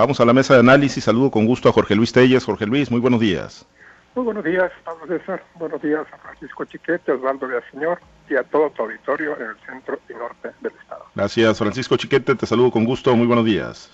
Vamos a la mesa de análisis. Saludo con gusto a Jorge Luis Telles. Jorge Luis, muy buenos días. Muy buenos días, Pablo César. Buenos días a Francisco Chiquete, Osvaldo Villaseñor y a todo tu auditorio en el centro y norte del estado. Gracias, Francisco Chiquete. Te saludo con gusto. Muy buenos días.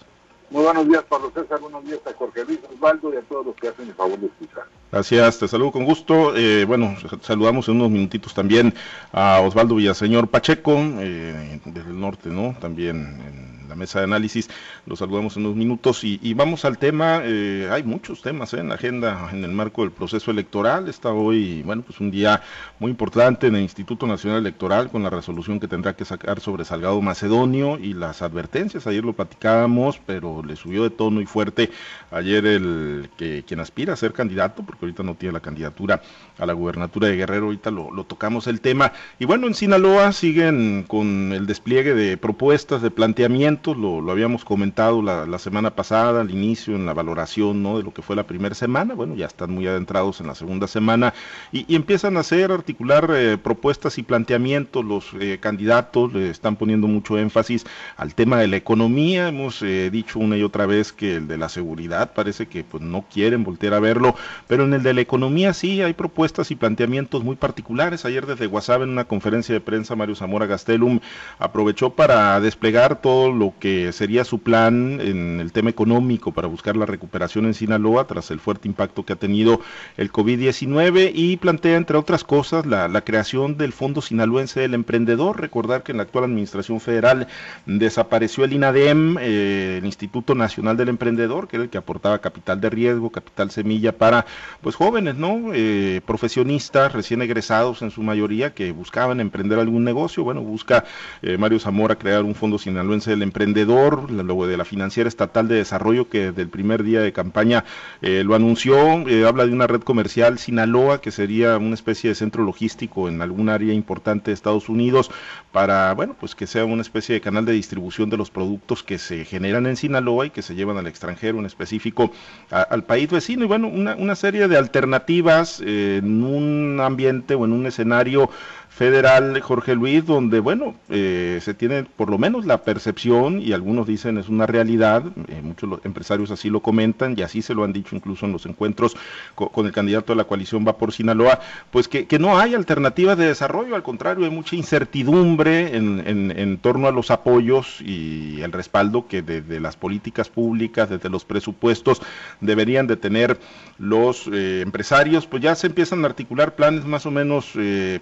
Muy buenos días, Pablo César. Buenos días a Jorge Luis Osvaldo y a todos los que hacen el favor de escuchar. Gracias, te saludo con gusto. Eh, bueno, saludamos en unos minutitos también a Osvaldo Villaseñor Pacheco, eh, desde el norte, ¿no? También en la mesa de análisis. Los saludamos en unos minutos y, vamos al tema. Eh, hay muchos temas ¿eh? en la agenda en el marco del proceso electoral. Está hoy, bueno, pues un día muy importante en el Instituto Nacional Electoral con la resolución que tendrá que sacar sobre Salgado Macedonio y las advertencias. Ayer lo platicábamos, pero le subió de tono y fuerte ayer el que quien aspira a ser candidato, porque ahorita no tiene la candidatura a la gubernatura de Guerrero, ahorita lo, lo tocamos el tema. Y bueno, en Sinaloa siguen con el despliegue de propuestas, de planteamientos lo, habíamos comentado la, semana pasada, al inicio, en la valoración ¿no? de lo que fue la primera semana, bueno, ya están muy adentrados en la segunda semana y, empiezan a hacer, articular eh, propuestas y planteamientos, los eh, candidatos le están poniendo mucho énfasis al tema de la economía, hemos eh, dicho una y otra vez que el de la seguridad parece que pues no quieren voltear a verlo, pero en el de la economía sí hay propuestas y planteamientos muy particulares, ayer desde WhatsApp en una conferencia de prensa Mario Zamora Gastelum aprovechó para desplegar todo lo que sería su plan en el tema económico para buscar la recuperación en Sinaloa tras el fuerte impacto que ha tenido el COVID-19 y plantea, entre otras cosas, la, creación del Fondo Sinaloense del Emprendedor. Recordar que en la actual Administración Federal desapareció el INADEM, eh, el Instituto Nacional del Emprendedor, que era el que aportaba capital de riesgo, capital semilla para pues jóvenes, ¿no? Eh, profesionistas recién egresados en su mayoría que buscaban emprender algún negocio. Bueno, busca eh, Mario Zamora crear un Fondo Sinaloense del Emprendedor emprendedor, luego de la Financiera Estatal de Desarrollo, que desde el primer día de campaña eh, lo anunció, eh, habla de una red comercial Sinaloa, que sería una especie de centro logístico en algún área importante de Estados Unidos, para, bueno, pues que sea una especie de canal de distribución de los productos que se generan en Sinaloa y que se llevan al extranjero, en específico al país vecino, y bueno, una, una serie de alternativas eh, en un ambiente o en un escenario federal, Jorge Luis, donde, bueno, eh, se tiene por lo menos la percepción, y algunos dicen es una realidad, eh, muchos empresarios así lo comentan, y así se lo han dicho incluso en los encuentros con, el candidato de la coalición Va por Sinaloa, pues que, no hay alternativas de desarrollo, al contrario, hay mucha incertidumbre en, torno a los apoyos y el respaldo que desde las políticas públicas, desde los presupuestos, deberían de tener los eh, empresarios, pues ya se empiezan a articular planes más o menos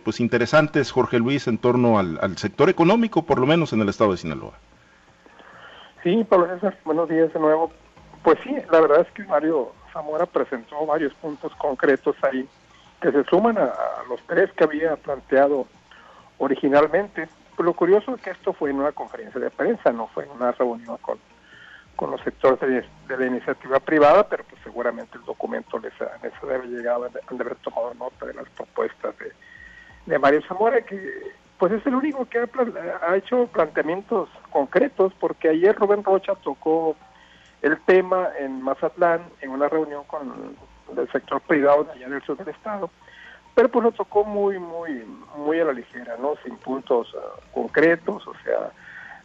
pues interesantes Jorge Luis, en torno al, sector económico, por lo menos en el estado de Sinaloa. Sí, Pablo César, buenos días de nuevo. Pues sí, la verdad es que Mario Zamora presentó varios puntos concretos ahí que se suman a, los tres que había planteado originalmente. lo curioso es que esto fue en una conferencia de prensa, no fue en una reunión con, con los sectores de, la iniciativa privada, pero pues seguramente el documento les, les debe llegar, han de haber tomado nota de las propuestas de, de Mario Zamora, que pues es el único que ha, hecho planteamientos concretos, porque ayer Rubén Rocha tocó el tema en Mazatlán, en una reunión con el sector privado de allá del sur del estado, pero pues lo tocó muy, muy, muy a la ligera, ¿no? Sin puntos ah, concretos, o sea,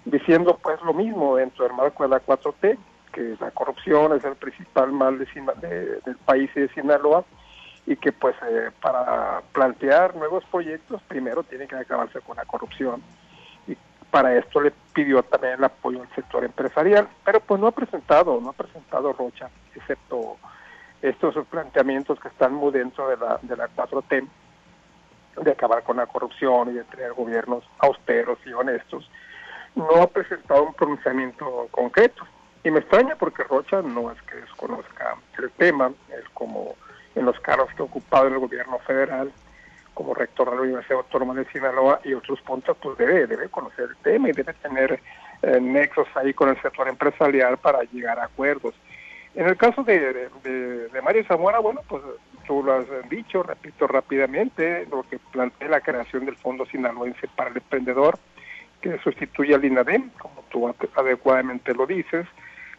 diciendo pues lo mismo dentro del marco de la 4T, que la corrupción es el principal mal de, del país y de Sinaloa, y que pues eh, para plantear nuevos proyectos primero tiene que acabarse con la corrupción. Y para esto le pidió también el apoyo al sector empresarial, pero pues no ha presentado, no ha presentado Rocha, excepto estos planteamientos que están muy dentro de la, de la 4T, de acabar con la corrupción y de tener gobiernos austeros y honestos, no ha presentado un pronunciamiento concreto. Y me extraña porque Rocha no es que desconozca el tema, es como en los cargos que ha ocupado en el gobierno federal como rector de la Universidad Autónoma de Sinaloa y otros puntos, pues debe, debe conocer el tema y debe tener eh, nexos ahí con el sector empresarial para llegar a acuerdos. En el caso de, Mario Zamora, bueno, pues tú lo has dicho, repito rápidamente, lo que plantea la creación del Fondo Sinaloense para el Emprendedor, que sustituye al INADEM, como tú adecuadamente lo dices,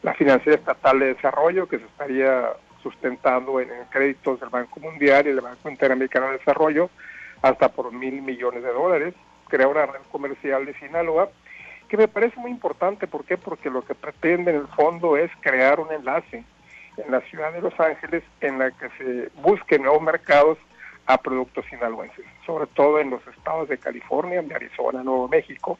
la Financiera Estatal de Desarrollo, que se estaría sustentando en, créditos del Banco Mundial y del Banco Interamericano de Desarrollo hasta por mil millones de dólares, crea una red comercial de Sinaloa que me parece muy importante. ¿Por qué? Porque lo que pretende en el fondo es crear un enlace en la ciudad de Los Ángeles en la que se busquen nuevos mercados a productos sinaloenses, sobre todo en los estados de California, de Arizona, Nuevo México,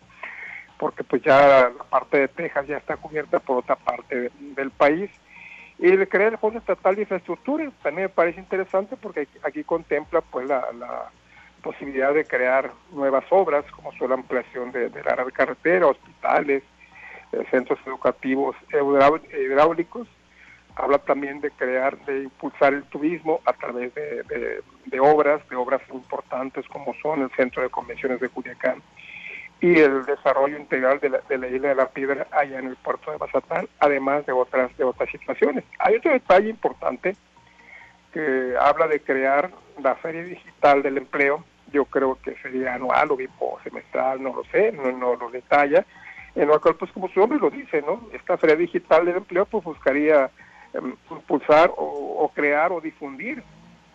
porque pues ya la parte de Texas ya está cubierta por otra parte del país. Y el crear el Fondo Estatal de Infraestructura también me parece interesante porque aquí contempla pues la, posibilidad de crear nuevas obras como son la ampliación de, de la carretera, hospitales, eh, centros educativos hidráulicos. Habla también de crear, de impulsar el turismo a través de, obras, de obras importantes como son el Centro de Convenciones de Culiacán y el desarrollo integral de la, isla de la Piedra allá en el puerto de Bazatán, además de otras, de otras situaciones. Hay otro detalle importante que habla de crear la Feria Digital del Empleo, yo creo que sería anual o semestral, no lo sé, no, lo detalla, en lo cual, pues como su nombre lo dice, ¿no? Esta Feria Digital del Empleo, pues buscaría Em, impulsar o, crear o difundir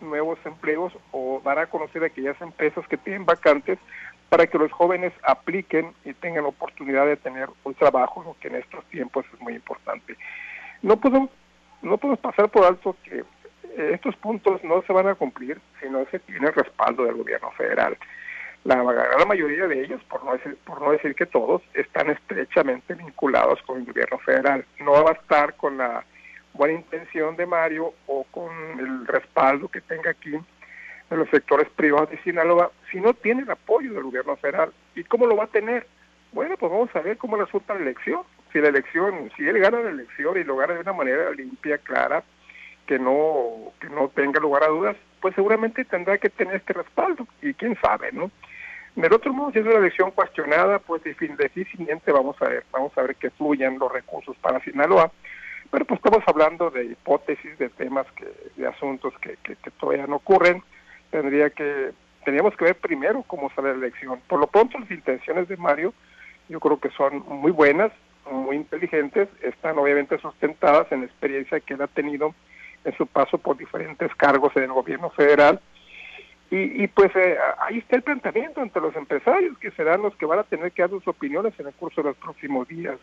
nuevos empleos o dar a conocer a aquellas empresas que tienen vacantes para que los jóvenes apliquen y tengan la oportunidad de tener un trabajo, lo que en estos tiempos es muy importante. No podemos, no podemos pasar por alto que eh, estos puntos no se van a cumplir si no se tiene el respaldo del gobierno federal. La gran mayoría de ellos, por no, decir, por no decir que todos, están estrechamente vinculados con el gobierno federal. No va a bastar con la buena intención de Mario o con el respaldo que tenga aquí de los sectores privados de Sinaloa, si no tiene el apoyo del gobierno federal. ¿Y cómo lo va a tener? Bueno, pues vamos a ver cómo resulta la elección. Si la elección, si él gana la elección y lo gana de una manera limpia, clara, que no, que no tenga lugar a dudas, pues seguramente tendrá que tener este respaldo. Y quién sabe, ¿no? Del otro modo, si es una elección cuestionada, pues difícilmente vamos a ver, vamos a ver que fluyan los recursos para Sinaloa. Pero pues estamos hablando de hipótesis, de temas, que, de asuntos que, que, todavía no ocurren. Tendría que, teníamos que ver primero cómo sale la elección. Por lo pronto las intenciones de Mario yo creo que son muy buenas, muy inteligentes, están obviamente sustentadas en la experiencia que él ha tenido en su paso por diferentes cargos en el gobierno federal. Y, y pues eh, ahí está el planteamiento ante los empresarios, que serán los que van a tener que dar sus opiniones en el curso de los próximos días,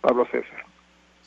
Pablo César.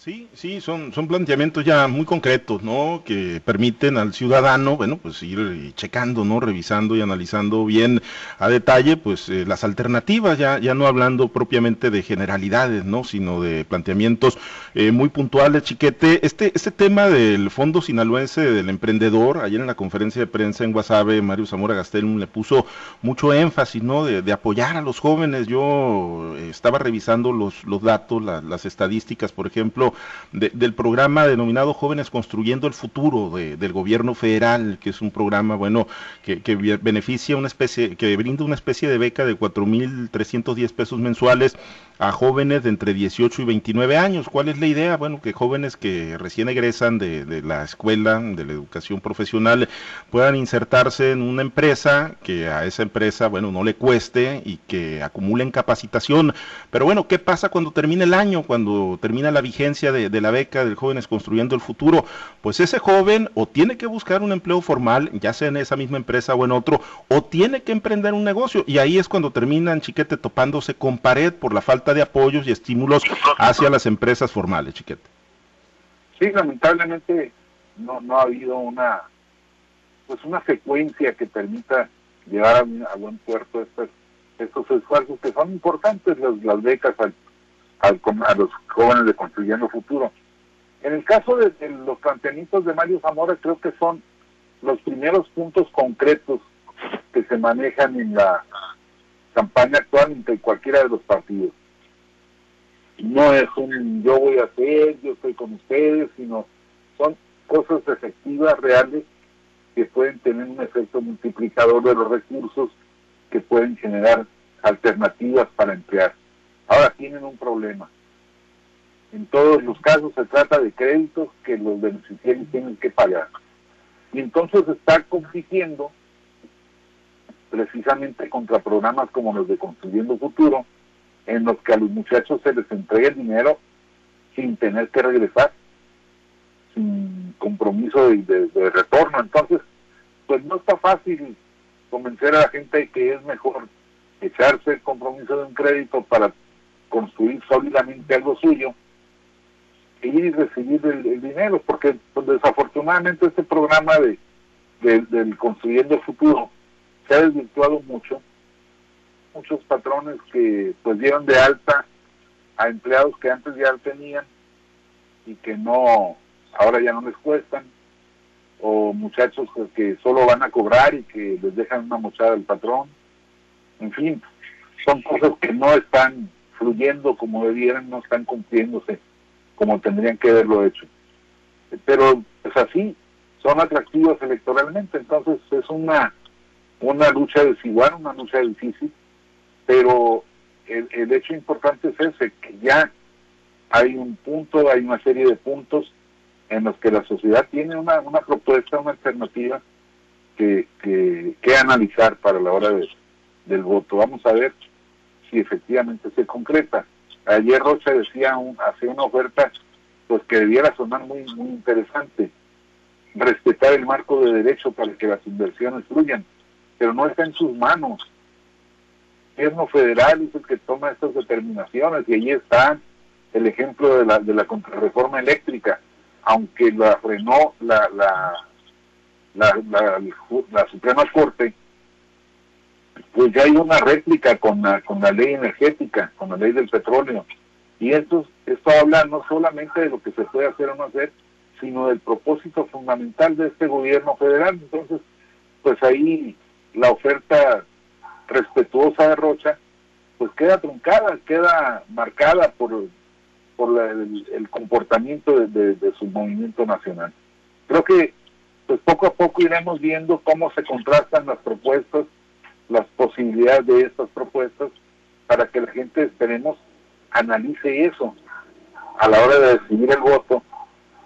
Sí, sí, son, son planteamientos ya muy concretos, ¿no? Que permiten al ciudadano, bueno, pues ir eh, checando, ¿no? Revisando y analizando bien a detalle, pues eh, las alternativas, ya, ya no hablando propiamente de generalidades, ¿no? Sino de planteamientos eh, muy puntuales, chiquete. Este, este tema del Fondo Sinaloense del Emprendedor, ayer en la conferencia de prensa en Guasave, Mario Zamora Gastelum le puso mucho énfasis, ¿no? De, apoyar a los jóvenes. Yo estaba revisando los, los datos, las estadísticas, por ejemplo, del programa denominado Jóvenes Construyendo el Futuro del gobierno federal, que es un programa, bueno, que, beneficia una especie, que brinda una especie de beca de 4.310 pesos mensuales a jóvenes de entre 18 y 29 años. ¿Cuál es la idea? Bueno, que jóvenes que recién egresan de, la escuela, de la educación profesional, puedan insertarse en una empresa que a esa empresa, bueno, no le cueste y que acumulen capacitación. Pero bueno, ¿qué pasa cuando termina el año, cuando termina la vigencia de, la beca del Jóvenes Construyendo el Futuro? Pues ese joven o tiene que buscar un empleo formal, ya sea en esa misma empresa o en otro, o tiene que emprender un negocio. Y ahí es cuando terminan, chiquete, topándose con pared por la falta de apoyos y estímulos hacia las empresas formales, Chiquete. Sí, lamentablemente no, no ha habido una pues una secuencia que permita llevar a, buen puerto estos, estos esfuerzos que son importantes, las, las becas al, a los jóvenes de Construyendo Futuro. En el caso de, de, los planteamientos de Mario Zamora, creo que son los primeros puntos concretos que se manejan en la campaña actual entre cualquiera de los partidos no es un yo voy a hacer, yo estoy con ustedes, sino son cosas efectivas, reales, que pueden tener un efecto multiplicador de los recursos, que pueden generar alternativas para emplear. Ahora tienen un problema. En todos los casos se trata de créditos que los beneficiarios tienen que pagar. Y entonces está compitiendo precisamente contra programas como los de Construyendo Futuro, en los que a los muchachos se les entrega el dinero sin tener que regresar, sin compromiso de, retorno. Entonces, pues no está fácil convencer a la gente de que es mejor echarse el compromiso de un crédito para construir sólidamente algo suyo, y recibir el, dinero, porque pues, desafortunadamente este programa de, del Construyendo el Futuro se ha desvirtuado mucho. Muchos patrones que pues dieron de alta a empleados que antes ya tenían y que no, ahora ya no les cuestan, o muchachos que solo van a cobrar y que les dejan una mochada al patrón. En fin, son cosas que no están fluyendo como debieran, no están cumpliéndose como tendrían que haberlo hecho. Pero pues así, son atractivos electoralmente, entonces es una, una lucha desigual, una lucha difícil, pero el, el hecho importante es ese, que ya hay un punto, hay una serie de puntos en los que la sociedad tiene una, una propuesta, una alternativa que, que, analizar para la hora del voto. Vamos a ver si efectivamente se concreta. Ayer Rocha decía, un, hace una oferta pues que debiera sonar muy, muy interesante. Respetar el marco de derecho para que las inversiones fluyan, pero no está en sus manos. El gobierno federal es el que toma estas determinaciones y ahí está el ejemplo de la, de la contrarreforma eléctrica, aunque la frenó la, la, la, la, Suprema Corte, pues ya hay una réplica con la, con la ley energética, con la ley del petróleo. Y esto, esto habla no solamente de lo que se puede hacer o no hacer, sino del propósito fundamental de este gobierno federal. Entonces, pues ahí la oferta respetuosa de Rocha, pues queda truncada, queda marcada por, por el, comportamiento de, de, su movimiento nacional. Creo que pues poco a poco iremos viendo cómo se contrastan las propuestas las posibilidades de estas propuestas para que la gente, esperemos, analice eso a la hora de decidir el voto,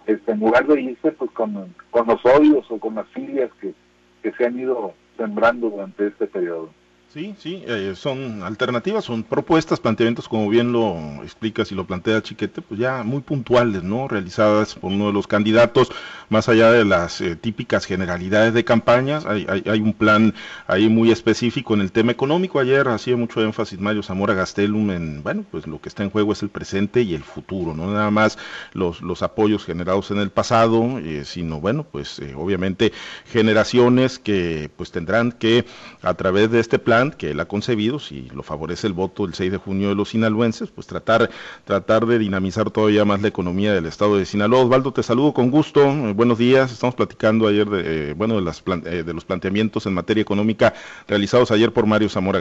este, en lugar de irse pues, con, con los odios o con las filias que, que se han ido sembrando durante este periodo. Sí, sí, eh, son alternativas, son propuestas, planteamientos, como bien lo explicas y lo plantea Chiquete, pues ya muy puntuales, ¿no? Realizadas por uno de los candidatos, más allá de las eh, típicas generalidades de campañas, hay, hay, hay, un plan ahí muy específico en el tema económico. Ayer hacía mucho énfasis Mario Zamora Gastelum en, bueno, pues lo que está en juego es el presente y el futuro, no nada más los, los apoyos generados en el pasado, eh, sino, bueno, pues obviamente generaciones que pues tendrán que, a través de este plan, que él ha concebido, si lo favorece el voto el 6 de junio de los sinaloenses, pues tratar, tratar de dinamizar todavía más la economía del estado de Sinaloa. Osvaldo, te saludo con gusto, eh, buenos días, estamos platicando ayer de, eh, bueno, de, las, eh, de los planteamientos en materia económica realizados ayer por Mario Zamora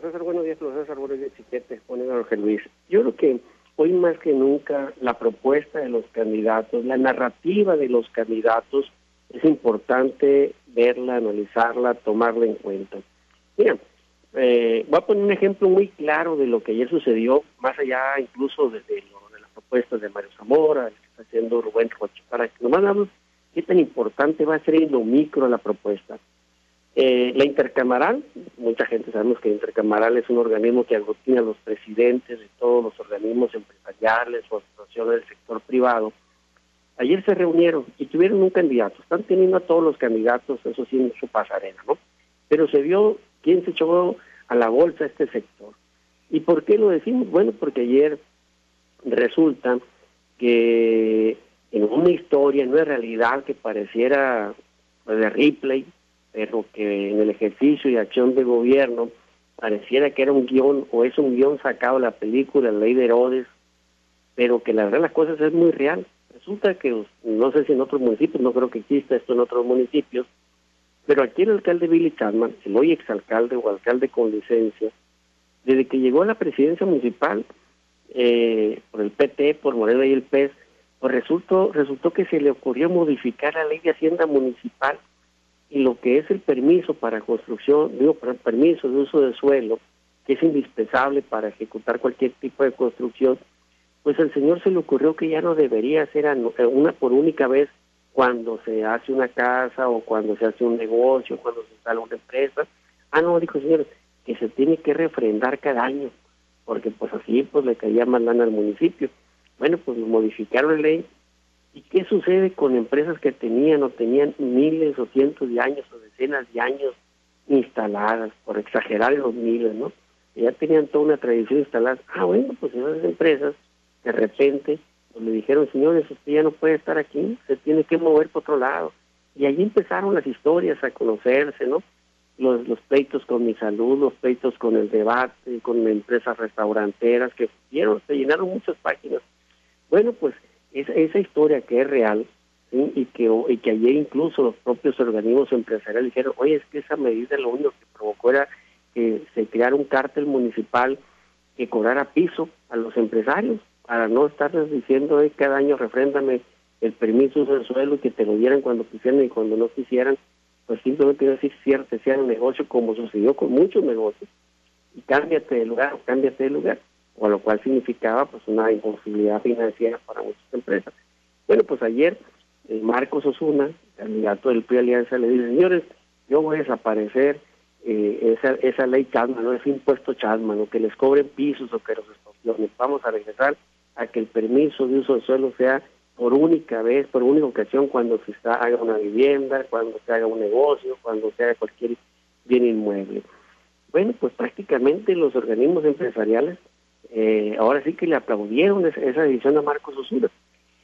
profesor, buenos días, profesor, buenos días, Chiquete, Jorge Luis. Yo creo que hoy más que nunca la propuesta de los candidatos, la narrativa de los candidatos, es importante verla, analizarla, tomarla en cuenta. Mira, eh, voy a poner un ejemplo muy claro de lo que ayer sucedió, más allá incluso de, de, las propuestas de Mario Zamora, que está haciendo Rubén Rocha, para que nomás veamos qué tan importante va a ser en lo micro la propuesta. Eh, la intercamaral, mucha gente sabemos que la intercamaral es un organismo que aglutina a los presidentes de todos los organismos empresariales o asociaciones del sector privado, Ayer se reunieron y tuvieron un candidato. Están teniendo a todos los candidatos, eso sí, en su pasarela, ¿no? Pero se vio quién se echó a la bolsa este sector. ¿Y por qué lo decimos? Bueno, porque ayer resulta que en una historia, en una realidad que pareciera de Ripley, pero que en el ejercicio y acción de gobierno pareciera que era un guion o es un guion sacado de la película La Ley de Herodes, pero que la verdad las cosas es muy real. Resulta que, no sé si en otros municipios, no creo que exista esto en otros municipios, pero aquí el alcalde Billy Chapman, el hoy exalcalde o alcalde con licencia, desde que llegó a la presidencia municipal, eh, por el PT, por Morena y el PES, pues resultó, resultó que se le ocurrió modificar la ley de hacienda municipal y lo que es el permiso para construcción, digo, permiso de uso de suelo, que es indispensable para ejecutar cualquier tipo de construcción, pues al señor se le ocurrió que ya no debería ser eh, una por única vez cuando se hace una casa o cuando se hace un negocio, cuando se instala una empresa. Ah, no, dijo el señor, que se tiene que refrendar cada año, porque pues así pues le caía más lana al municipio. Bueno, pues modificaron la ley. ¿Y qué sucede con empresas que tenían o tenían miles o cientos de años o decenas de años instaladas, por exagerar los miles, ¿no? ya tenían toda una tradición instalada. Ah, bueno, pues esas empresas de repente pues, le dijeron, señores, usted ya no puede estar aquí, se tiene que mover para otro lado. Y allí empezaron las historias a conocerse, ¿no? Los, los pleitos con mi salud, los pleitos con el debate, con empresas restauranteras que vieron, se llenaron muchas páginas. Bueno, pues esa, esa historia que es real, y que y que ayer incluso los propios organismos empresariales dijeron, oye, es que esa medida lo único que provocó era que se creara un cártel municipal que cobrara piso a los empresarios para no estarles diciendo eh, cada año refréndame el permiso del suelo y que te lo dieran cuando quisieran y cuando no quisieran, pues simplemente decir cierto, sea el negocio como sucedió con muchos negocios y cámbiate de lugar cámbiate de lugar, o lo cual significaba pues una imposibilidad financiera para muchas empresas. Bueno, pues ayer eh, Marcos Osuna, candidato del PRI Alianza, le dice, señores, yo voy a desaparecer eh, esa, esa ley Chadman, ¿no? ese impuesto Chadman, que les cobren pisos o que los extorsionen. Vamos a regresar a que el permiso de uso de suelo sea por única vez, por única ocasión, cuando se haga una vivienda, cuando se haga un negocio, cuando se haga cualquier bien inmueble. Bueno, pues prácticamente los organismos empresariales eh, ahora sí que le aplaudieron esa, decisión a Marcos Osuna.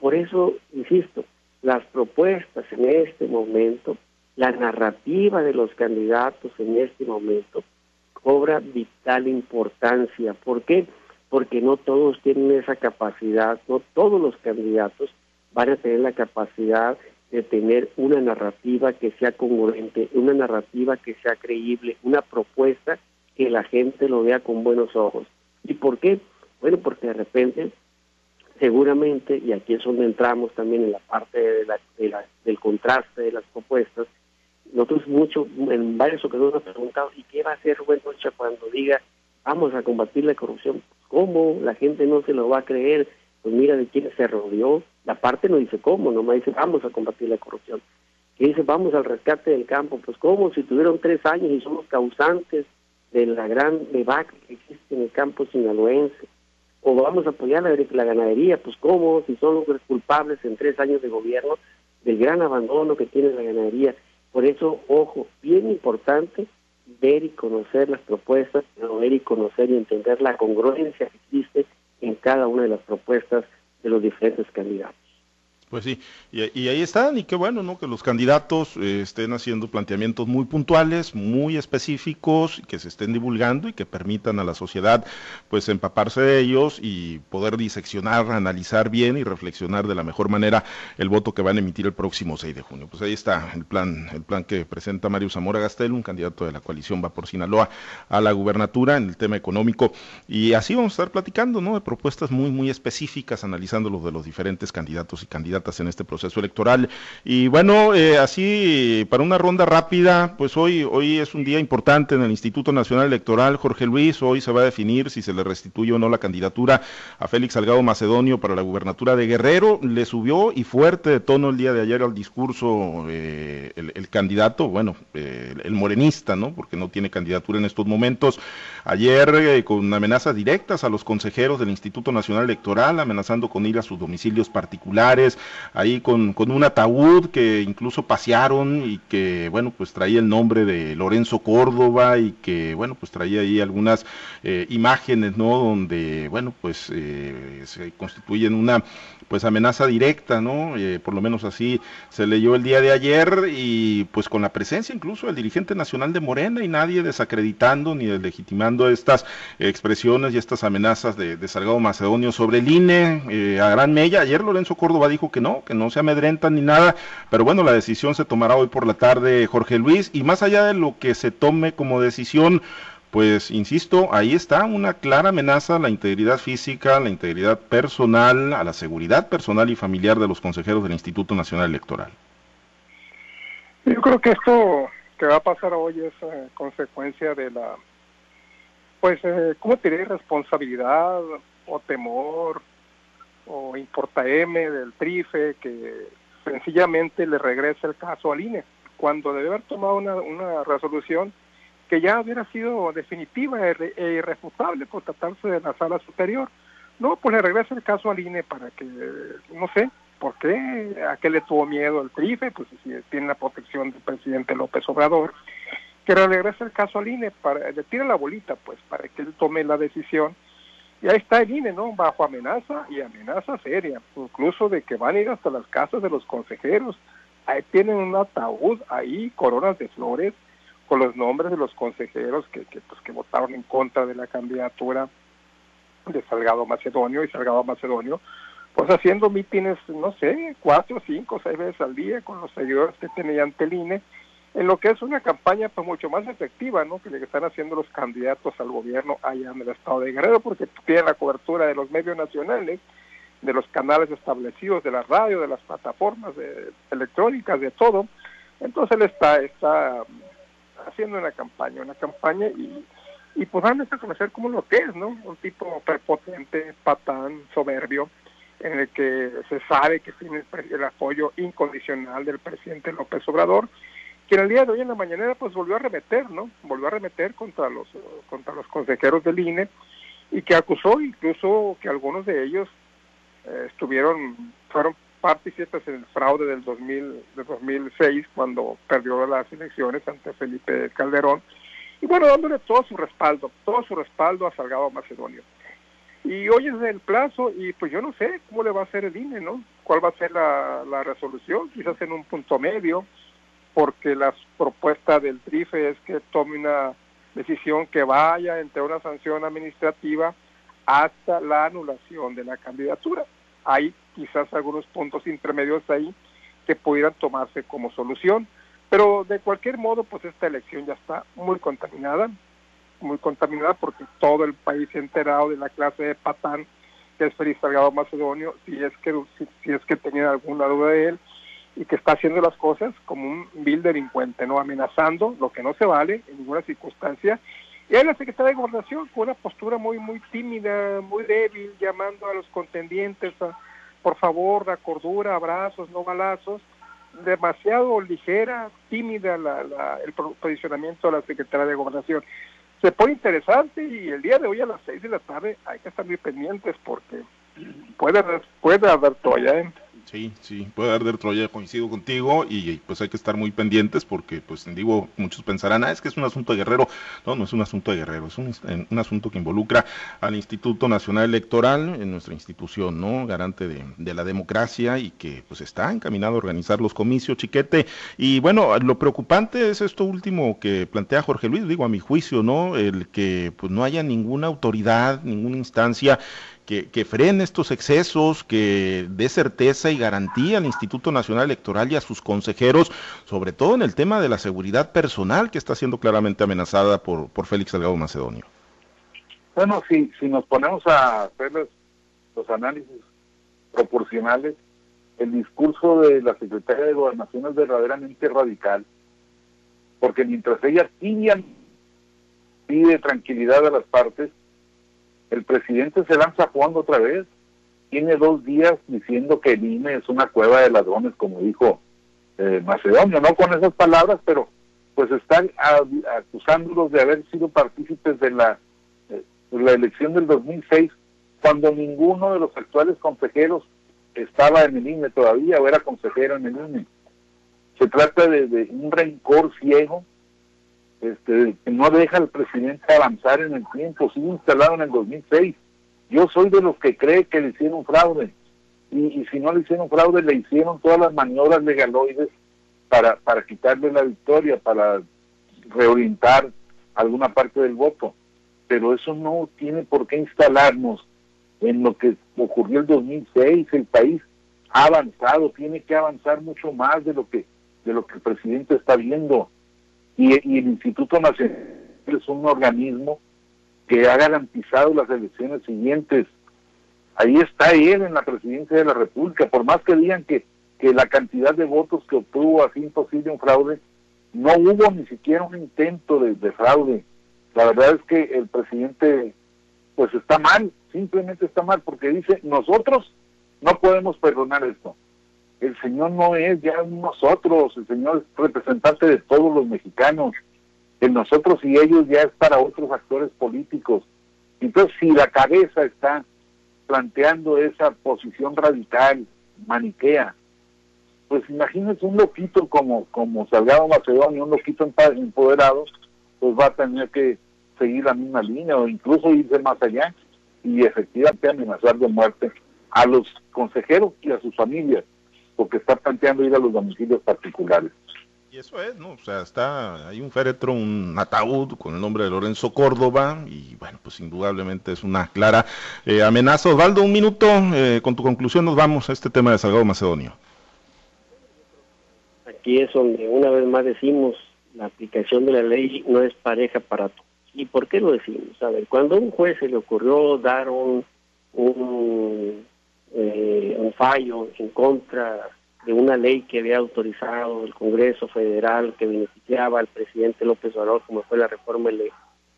Por eso, insisto, las propuestas en este momento, la narrativa de los candidatos en este momento cobra vital importancia. ¿Por qué? No todos tienen esa capacidad, no todos los candidatos van a tener la capacidad de tener una narrativa que sea congruente, una narrativa que sea creíble, una propuesta que la gente lo vea con buenos ojos. ¿Y por qué? Bueno, porque de repente seguramente, y aquí es donde entramos también en la parte de la, del contraste de las propuestas, nosotros mucho, en varias ocasiones nos preguntado, ¿y qué va a hacer Rubén Rocha cuando diga, vamos a combatir la corrupción? ¿Cómo? La gente no se lo va a creer. Pues mira de quién se rodeó. La parte no dice cómo, nomás dice, vamos a combatir la corrupción. Que dice, vamos al rescate del campo. Pues cómo, si tuvieron tres años y somos causantes de la gran debacle que existe en el campo sinaloense o vamos a apoyar la, la ganadería, pues cómo, si son los culpables en tres años de gobierno del gran abandono que tiene la ganadería. Por eso, ojo, bien importante ver y conocer las propuestas, ver y conocer y entender la congruencia que existe en cada una de las propuestas de los diferentes candidatos. Pues sí, y, ahí están, y qué bueno, ¿no? Que los candidatos eh, estén haciendo planteamientos muy puntuales, muy específicos, que se estén divulgando y que permitan a la sociedad, pues, empaparse de ellos y poder diseccionar, analizar bien y reflexionar de la mejor manera el voto que van a emitir el próximo 6 de junio. Pues ahí está el plan, el plan que presenta Mario Zamora Gastel, un candidato de la coalición Va por Sinaloa a la gubernatura en el tema económico. Y así vamos a estar platicando, ¿no? De propuestas muy, muy específicas, analizando los de los diferentes candidatos y en este proceso electoral. Y bueno, eh, así para una ronda rápida, pues hoy, hoy es un día importante en el Instituto Nacional Electoral, Jorge Luis, hoy se va a definir si se le restituye o no la candidatura a Félix Salgado Macedonio para la gubernatura de Guerrero. Le subió y fuerte de tono el día de ayer al discurso eh, el, candidato, bueno, eh, el morenista, ¿no? Porque no tiene candidatura en estos momentos. Ayer con amenazas directas a los consejeros del Instituto Nacional Electoral, amenazando con ir a sus domicilios particulares, ahí con, con un ataúd que incluso pasearon y que, bueno, pues traía el nombre de Lorenzo Córdoba y que, bueno, pues traía ahí algunas eh, imágenes, ¿no? Donde, bueno, pues eh, se constituyen una pues amenaza directa, ¿no? Eh, por lo menos así se leyó el día de ayer y pues con la presencia incluso del dirigente nacional de Morena y nadie desacreditando ni deslegitimando estas expresiones y estas amenazas de, de Salgado Macedonio sobre el INE eh, a Gran Mella. Ayer Lorenzo Córdoba dijo que no, que no se amedrentan ni nada, pero bueno, la decisión se tomará hoy por la tarde, Jorge Luis, y más allá de lo que se tome como decisión, pues insisto, ahí está una clara amenaza a la integridad física, a la integridad personal, a la seguridad personal y familiar de los consejeros del Instituto Nacional Electoral. Yo creo que esto que va a pasar hoy es eh, consecuencia de la, pues, eh, ¿cómo te diré? Responsabilidad o temor o importa M del TRIFE que sencillamente le regresa el caso al INE, cuando debe haber tomado una, una resolución que ya hubiera sido definitiva e, e irrefutable por tratarse de la sala superior. No, pues le regresa el caso al INE para que, no sé, ¿por qué? ¿A qué le tuvo miedo el TRIFE? Pues si tiene la protección del presidente López Obrador. que regrese el caso al INE, para, le tire la bolita, pues, para que él tome la decisión. Y ahí está el INE, ¿no? Bajo amenaza y amenaza seria, incluso de que van a ir hasta las casas de los consejeros. Ahí tienen un ataúd, ahí coronas de flores, con los nombres de los consejeros que, que, pues, que votaron en contra de la candidatura de Salgado Macedonio y Salgado Macedonio, pues haciendo mítines, no sé, cuatro, cinco, seis veces al día con los seguidores que tenía ante el INE, en lo que es una campaña pues mucho más efectiva, ¿no? Que le están haciendo los candidatos al gobierno allá en el estado de Guerrero, porque tienen la cobertura de los medios nacionales, de los canales establecidos, de la radio, de las plataformas electrónicas, de todo. Entonces él está, está haciendo una campaña, una campaña y, y pues van a conocer como lo que es, ¿no? Un tipo prepotente, patán, soberbio, en el que se sabe que tiene el, apoyo incondicional del presidente López Obrador, que en el día de hoy en la mañanera pues volvió a remeter, ¿no? Volvió a remeter contra los contra los consejeros del INE y que acusó incluso que algunos de ellos eh, estuvieron fueron partícipes en el fraude del 2000 de 2006 cuando perdió las elecciones ante Felipe Calderón y bueno dándole todo su respaldo, todo su respaldo a Salgado Macedonio. Y hoy es el plazo y pues yo no sé cómo le va a hacer el INE, ¿no? ¿Cuál va a ser la, la resolución? Quizás en un punto medio, porque la propuesta del TRIFE es que tome una decisión que vaya entre una sanción administrativa hasta la anulación de la candidatura. Hay quizás algunos puntos intermedios ahí que pudieran tomarse como solución, pero de cualquier modo, pues esta elección ya está muy contaminada, muy contaminada porque todo el país se ha enterado de la clase de patán que es Félix Salgado Macedonio, si es que si, es que tenía alguna duda de él y que está haciendo las cosas como un vil delincuente, no amenazando lo que no se vale en ninguna circunstancia. Y hay la secretaria de Gobernación con una postura muy muy tímida, muy débil, llamando a los contendientes a por favor, la cordura, abrazos, no balazos, demasiado ligera, tímida la, la, el posicionamiento de la secretaria de Gobernación se pone interesante y el día de hoy a las seis de la tarde hay que estar muy pendientes porque puede, puede haber toalla. ¿eh? Sí, sí, puede arder Troya, coincido contigo, y pues hay que estar muy pendientes porque, pues digo, muchos pensarán, ah, es que es un asunto de guerrero. No, no es un asunto de guerrero, es un, un asunto que involucra al Instituto Nacional Electoral, en nuestra institución, ¿no? Garante de, de, la democracia y que, pues está encaminado a organizar los comicios, chiquete. Y bueno, lo preocupante es esto último que plantea Jorge Luis, digo, a mi juicio, ¿no? El que, pues no haya ninguna autoridad, ninguna instancia que, frene estos excesos, que dé certeza y garantía al Instituto Nacional Electoral y a sus consejeros, sobre todo en el tema de la seguridad personal que está siendo claramente amenazada por, por Félix Salgado Macedonio. Bueno, si, si nos ponemos a hacer los, análisis proporcionales, el discurso de la secretaria de Gobernación es verdaderamente radical, porque mientras ella pide tranquilidad a las partes, el presidente se lanza jugando otra vez. Tiene dos días diciendo que el INE es una cueva de ladrones, como dijo eh, Macedonio, no con esas palabras, pero pues están acusándolos de haber sido partícipes de la, eh, elección del 2006, cuando ninguno de los actuales consejeros estaba en el INE todavía o era consejero en el INE. Se trata de, de un rencor ciego este, que no deja al presidente avanzar en el tiempo, sigue instalado en el 2006. Yo soy de los que cree que le hicieron fraude. Y, si no le hicieron fraude, le hicieron todas las maniobras legaloides para, para quitarle la victoria, para reorientar alguna parte del voto. Pero eso no tiene por qué instalarnos en lo que ocurrió el 2006. El país ha avanzado, tiene que avanzar mucho más de lo que de lo que el presidente está viendo y, el Instituto Nacional es un organismo que ha garantizado las elecciones siguientes. Ahí está él en la presidencia de la República, por más que digan que, que la cantidad de votos que obtuvo así imposible un fraude, no hubo ni siquiera un intento de, de fraude. La verdad es que el presidente pues está mal, simplemente está mal, porque dice, nosotros no podemos perdonar esto el Señor no es ya nosotros, el Señor es representante de todos los mexicanos. El nosotros y ellos ya es para otros actores políticos. Entonces, si la cabeza está planteando esa posición radical, maniquea, pues imagínense un loquito como, como Salgado Macedonio, un loquito empoderado, pues va a tener que seguir la misma línea o incluso irse más allá y efectivamente amenazar de muerte a los consejeros y a sus familias, porque está planteando ir a los domicilios particulares. Y eso es, ¿no? O sea, está, hay un féretro, un ataúd con el nombre de Lorenzo Córdoba y bueno, pues indudablemente es una clara eh, amenaza. Osvaldo, un minuto, eh, con tu conclusión nos vamos a este tema de Salgado Macedonio. Aquí es donde una vez más decimos, la aplicación de la ley no es pareja para todos. ¿Y por qué lo decimos? A ver, cuando a un juez se le ocurrió dar un, un, eh, un fallo en contra de una ley que había autorizado el Congreso Federal que beneficiaba al presidente López Obrador, como fue la reforma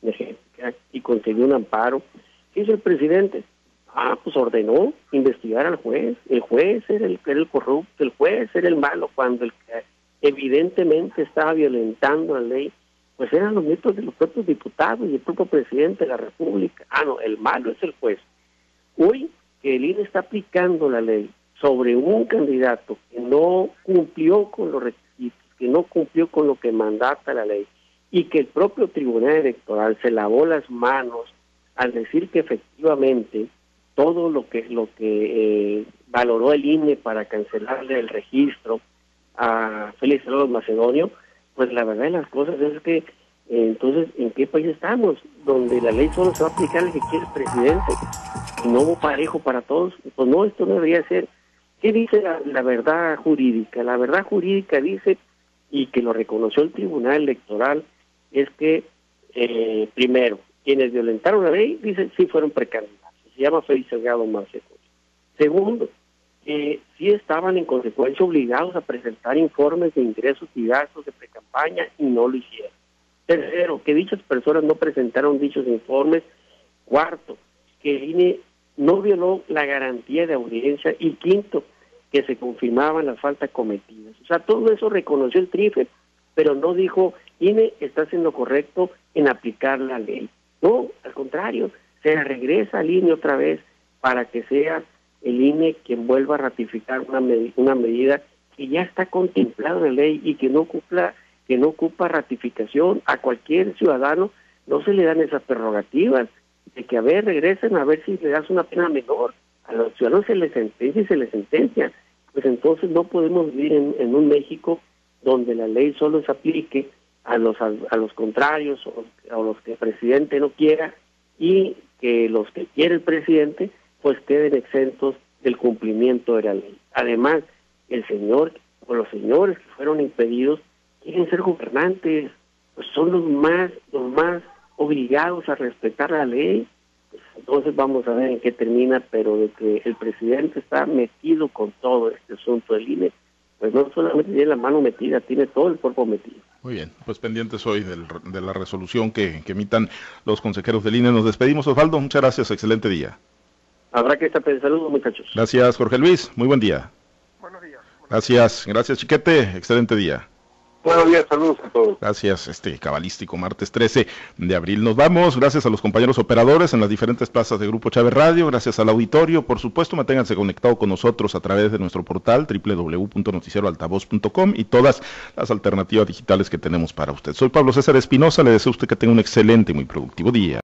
energética, y consiguió un amparo. ¿Qué hizo el presidente? Ah, pues ordenó investigar al juez. El juez era el, era el corrupto, el juez era el malo cuando el que evidentemente estaba violentando la ley, pues eran los miembros de los propios diputados y el propio presidente de la República. Ah, no, el malo es el juez. Hoy que el INE está aplicando la ley sobre un candidato que no cumplió con los requisitos, que no cumplió con lo que mandata la ley y que el propio Tribunal Electoral se lavó las manos al decir que efectivamente todo lo que lo que eh, valoró el INE para cancelarle el registro a Félix Salvador Macedonio, pues la verdad de las cosas es que entonces, ¿en qué país estamos? Donde la ley solo se va a aplicar al que quiere el presidente no parejo para todos. Pues no, esto no debería ser ¿Qué dice la, verdad jurídica? La verdad jurídica dice, y que lo reconoció el Tribunal Electoral, es que, eh, primero, quienes violentaron la ley, dicen, sí fueron precandidatos. Se llama Félix Salgado Macedonio. Segundo, que sí estaban en consecuencia obligados a presentar informes de ingresos y gastos de precampaña y no lo hicieron. Tercero, que dichas personas no presentaron dichos informes. Cuarto, que el INE no violó la garantía de audiencia y quinto, que se confirmaban las faltas cometidas. O sea, todo eso reconoció el TRIFE, pero no dijo, INE está haciendo correcto en aplicar la ley. No, al contrario, se regresa al INE otra vez para que sea el INE quien vuelva a ratificar una, una medida que ya está contemplada en la ley y que no ocupa, que no ocupa ratificación a cualquier ciudadano, no se le dan esas prerrogativas de que a ver, regresen a ver si le das una pena menor. A los ciudadanos se les sentencia y se les sentencia. Pues entonces no podemos vivir en, un México donde la ley solo se aplique a los a, los contrarios o a los que el presidente no quiera y que los que quiere el presidente pues queden exentos del cumplimiento de la ley. Además, el señor o los señores que fueron impedidos quieren ser gobernantes, pues son los más los más obligados a respetar la ley. Pues, entonces vamos a ver en qué termina, pero de que el presidente está metido con todo este asunto del INE, pues no solamente tiene la mano metida, tiene todo el cuerpo metido. Muy bien, pues pendientes hoy de la resolución que, que, emitan los consejeros del INE. Nos despedimos, Osvaldo. Muchas gracias, excelente día. Habrá que estar saludos, muchachos. Gracias, Jorge Luis. Muy buen día. Buenos días. Gracias, gracias, Chiquete. Excelente día. Buenos días, saludos a todos. Gracias, este cabalístico martes 13 de abril. Nos vamos, gracias a los compañeros operadores en las diferentes plazas de Grupo Chávez Radio, gracias al auditorio, por supuesto, manténganse conectados con nosotros a través de nuestro portal www.noticieroaltavoz.com y todas las alternativas digitales que tenemos para usted. Soy Pablo César Espinosa, le deseo a usted que tenga un excelente y muy productivo día.